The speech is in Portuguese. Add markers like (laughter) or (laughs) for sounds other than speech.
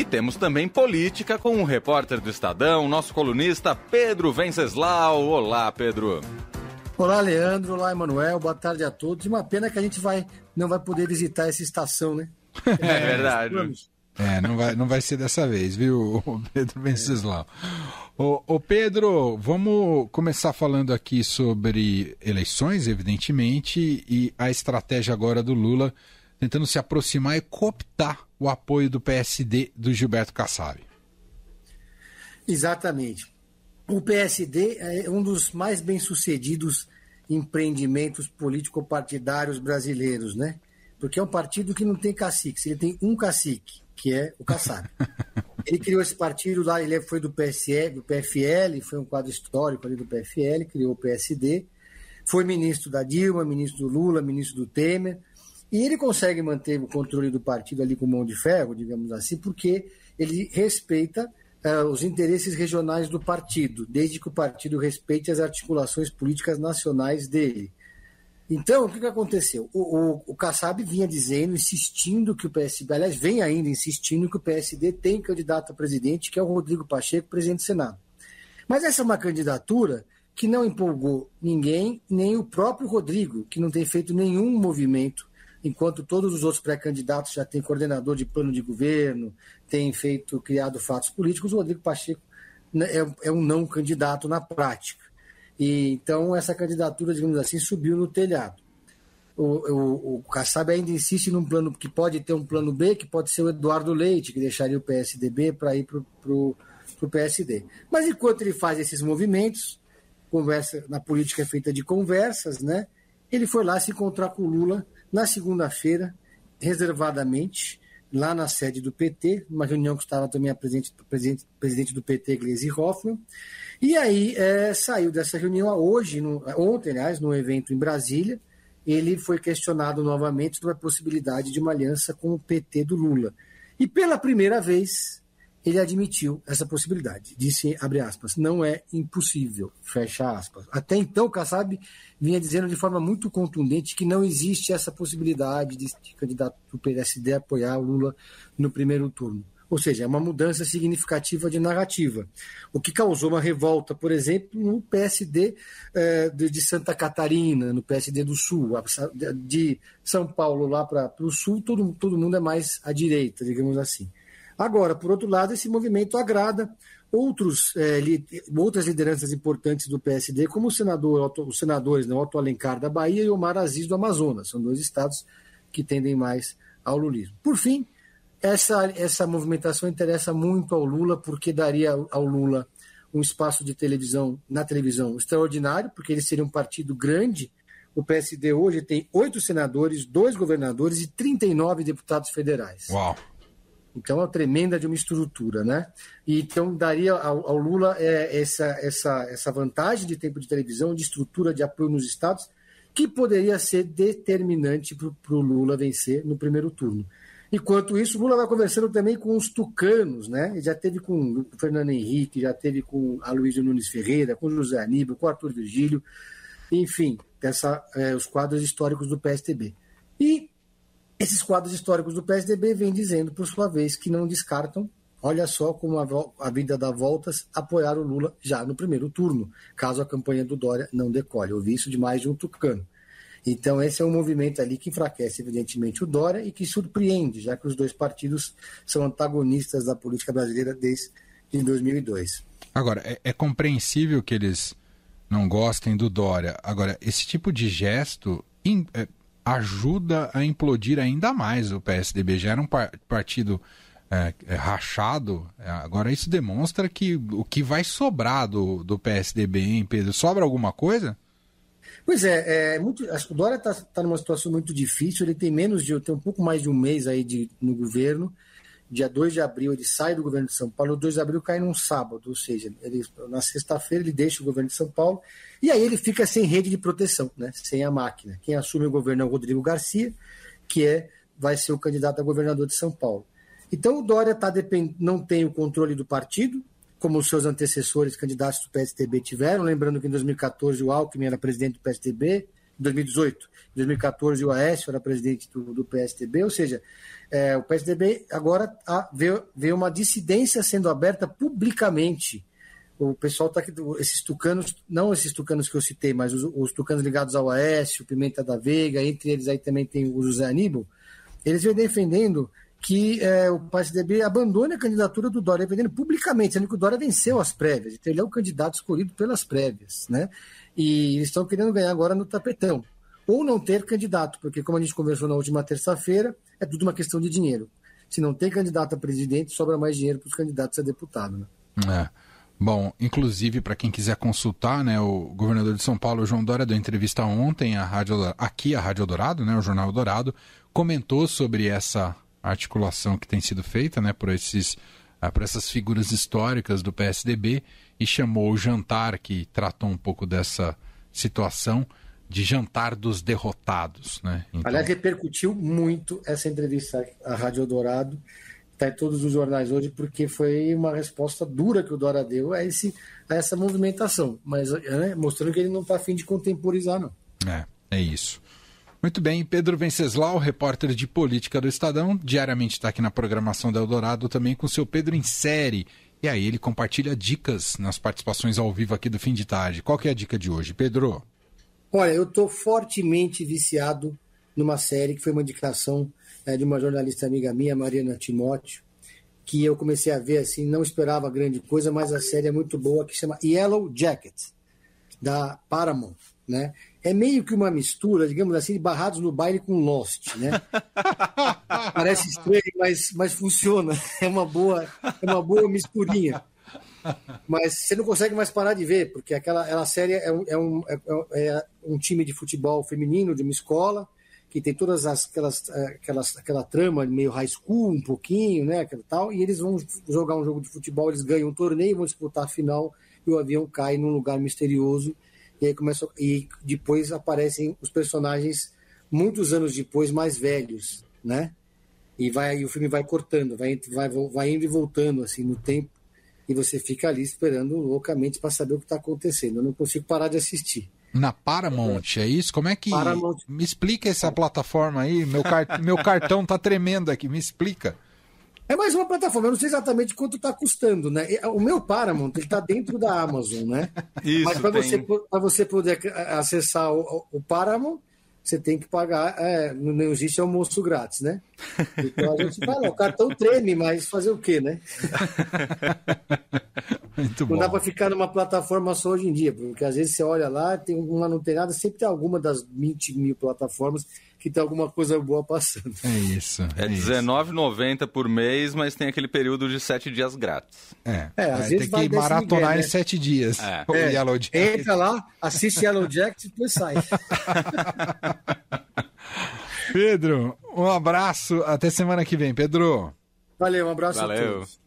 E temos também política com o repórter do Estadão, nosso colunista Pedro Venceslau. Olá, Pedro. Olá, Leandro. Olá, Emanuel. Boa tarde a todos. Uma pena que a gente vai, não vai poder visitar essa estação, né? É, (laughs) é verdade. É, não vai, não vai ser dessa vez, viu, Pedro Venceslau? Ô, ô, Pedro, vamos começar falando aqui sobre eleições, evidentemente, e a estratégia agora do Lula tentando se aproximar e cooptar o apoio do PSD do Gilberto Kassab. Exatamente. O PSD é um dos mais bem-sucedidos empreendimentos político-partidários brasileiros, né? Porque é um partido que não tem cacique, ele tem um cacique, que é o Kassab. (laughs) ele criou esse partido lá, ele foi do PSL, do PFL, foi um quadro histórico ali do PFL, criou o PSD, foi ministro da Dilma, ministro do Lula, ministro do Temer, e ele consegue manter o controle do partido ali com mão de ferro, digamos assim, porque ele respeita uh, os interesses regionais do partido, desde que o partido respeite as articulações políticas nacionais dele. Então, o que, que aconteceu? O, o, o Kassab vinha dizendo, insistindo que o PSD, aliás, vem ainda insistindo que o PSD tem candidato a presidente, que é o Rodrigo Pacheco, presidente do Senado. Mas essa é uma candidatura que não empolgou ninguém, nem o próprio Rodrigo, que não tem feito nenhum movimento enquanto todos os outros pré-candidatos já têm coordenador de plano de governo, têm feito, criado fatos políticos, o Rodrigo Pacheco né, é, é um não candidato na prática. E, então, essa candidatura, digamos assim, subiu no telhado. O, o, o Kassab ainda insiste num plano que pode ter um plano B, que pode ser o Eduardo Leite, que deixaria o PSDB para ir para o PSD. Mas enquanto ele faz esses movimentos, conversa na política é feita de conversas, né? Ele foi lá se encontrar com o Lula na segunda-feira, reservadamente, lá na sede do PT, uma reunião que estava também a presidente, presidente, presidente do PT, Gleisi Hoffmann. E aí é, saiu dessa reunião hoje, no, ontem, aliás, no evento em Brasília, ele foi questionado novamente sobre a possibilidade de uma aliança com o PT do Lula. E pela primeira vez, ele admitiu essa possibilidade. Disse, abre aspas, não é impossível, fecha aspas. Até então, Kassab vinha dizendo de forma muito contundente que não existe essa possibilidade de, de candidato do PSD apoiar o Lula no primeiro turno. Ou seja, é uma mudança significativa de narrativa. O que causou uma revolta, por exemplo, no PSD eh, de, de, Santa Catarina, no PSD do Sul, de São Paulo lá para o Sul, todo, todo mundo é mais à direita, digamos assim. Agora, por outro lado, esse movimento agrada outros, é, li, outras lideranças importantes do PSD, como o senador, os senadores né, Otto Alencar da Bahia e Omar Aziz do Amazonas. São dois estados que tendem mais ao lulismo. Por fim, essa, essa movimentação interessa muito ao Lula, porque daria ao Lula um espaço de televisão na televisão extraordinário, porque ele seria um partido grande. O PSD hoje tem oito senadores, dois governadores e 39 deputados federais. Uau! Então, é uma tremenda de uma estrutura, né? Então, daria ao, ao Lula é, essa, essa, essa vantagem de tempo de televisão, de estrutura de apoio nos estados, que poderia ser determinante para o Lula vencer no primeiro turno. Enquanto isso, Lula vai conversando também com os tucanos, né? Ele já teve com o Fernando Henrique, já teve com a Luísa Nunes Ferreira, com José Aníbal, com Arthur Virgílio, enfim, essa, é, os quadros históricos do PSTB. E esses quadros históricos do PSDB vêm dizendo, por sua vez, que não descartam, olha só como a, a vida dá voltas, apoiar o Lula já no primeiro turno, caso a campanha do Dória não decole. Eu ouvi isso de mais de um tucano. Então, esse é um movimento ali que enfraquece, evidentemente, o Dória e que surpreende, já que os dois partidos são antagonistas da política brasileira desde 2002. Agora, é, é compreensível que eles não gostem do Dória. Agora, esse tipo de gesto é, ajuda a implodir ainda mais o PSDB. Já era um partido é, é, rachado, é, agora isso demonstra que o que vai sobrar do, do PSDB, hein, Pedro? Sobra alguma coisa? Pois é, é muito, o Dória está tá numa situação muito difícil, ele tem menos de, tem um pouco mais de um mês aí de, no governo, dia 2 de abril ele sai do governo de São Paulo, o 2 de abril cai num sábado, ou seja, ele, na sexta-feira ele deixa o governo de São Paulo e aí ele fica sem rede de proteção, né, sem a máquina. Quem assume o governo é o Rodrigo Garcia, que é, vai ser o candidato a governador de São Paulo. Então o Dória tá depend... não tem o controle do partido, como os seus antecessores candidatos do PSDB tiveram, lembrando que em 2014 o Alckmin era presidente do PSDB, 2018. Em 2014, o Aécio era presidente do, do PSDB, ou seja, é, o PSDB agora a, vê, vê uma dissidência sendo aberta publicamente. O pessoal está aqui, esses tucanos, não esses tucanos que eu citei, mas os, os tucanos ligados ao Aécio, Pimenta da Veiga, entre eles aí também tem o José Aníbal, eles vêm defendendo que é, o PSDB abandone a candidatura do Dória, defendendo publicamente, sendo que o Dória venceu as prévias, então ele é o candidato escolhido pelas prévias, né? E eles estão querendo ganhar agora no tapetão. Ou não ter candidato, porque como a gente conversou na última terça-feira, é tudo uma questão de dinheiro. Se não tem candidato a presidente, sobra mais dinheiro para os candidatos a deputado, né? É. Bom, inclusive, para quem quiser consultar, né, o governador de São Paulo, João Dória, deu entrevista ontem à Rádio, aqui à Rádio Dourado, né, o Jornal Dourado, comentou sobre essa articulação que tem sido feita né, por, esses, uh, por essas figuras históricas do PSDB e chamou o jantar que tratou um pouco dessa situação de jantar dos derrotados. Né? Então... Aliás, repercutiu muito essa entrevista à Rádio Dourado, está em todos os jornais hoje, porque foi uma resposta dura que o Dora deu a, esse, a essa movimentação, mas né, mostrando que ele não está afim de contemporizar, não. É, é isso. Muito bem, Pedro Venceslau, repórter de política do Estadão, diariamente está aqui na programação da Eldorado também com o seu Pedro em série. E aí ele compartilha dicas nas participações ao vivo aqui do fim de tarde. Qual que é a dica de hoje, Pedro? Olha, eu estou fortemente viciado numa série que foi uma indicação é, de uma jornalista amiga minha, Mariana Timóteo, que eu comecei a ver assim, não esperava grande coisa, mas a série é muito boa, que chama Yellow Jacket, da Paramount, né? É meio que uma mistura, digamos assim, de Barrados no Baile com Lost, né? (laughs) Parece estranho, mas, mas funciona. É uma boa, é uma boa misturinha. Mas você não consegue mais parar de ver, porque aquela, aquela série é um, é um, é, é um time de futebol feminino de uma escola que tem todas as, aquelas, aquelas aquela trama meio high school um pouquinho, né, aquela tal, e eles vão jogar um jogo de futebol, eles ganham um torneio, vão disputar a final e o avião cai num lugar misterioso e aí começa, e depois aparecem os personagens muitos anos depois mais velhos, né? E vai e o filme vai cortando, vai, vai, vai indo e voltando assim no tempo e você fica ali esperando loucamente para saber o que está acontecendo. Eu não consigo parar de assistir. Na Paramount, é isso? Como é que. Paramount. Me explica essa plataforma aí. Meu, car... meu cartão tá tremendo aqui, me explica. É mais uma plataforma, eu não sei exatamente quanto está custando, né? O meu Paramount ele está dentro da Amazon, né? Isso, Mas para você, você poder acessar o, o Paramount, você tem que pagar, é, não existe almoço grátis, né? Então a gente fala, o cartão treme, mas fazer o quê, né? (laughs) Muito não bom. dá para ficar numa plataforma só hoje em dia, porque às vezes você olha lá, tem uma não tem nada, sempre tem alguma das 20 mil plataformas que tem alguma coisa boa passando. É isso. É, é R$19,90 por mês, mas tem aquele período de sete dias grátis. É, é às vezes tem que maratonar em né? sete dias. É. é. Entra lá, assiste Yellow Jack e depois sai. (laughs) Pedro, um abraço. Até semana que vem, Pedro. Valeu, um abraço Valeu. a todos.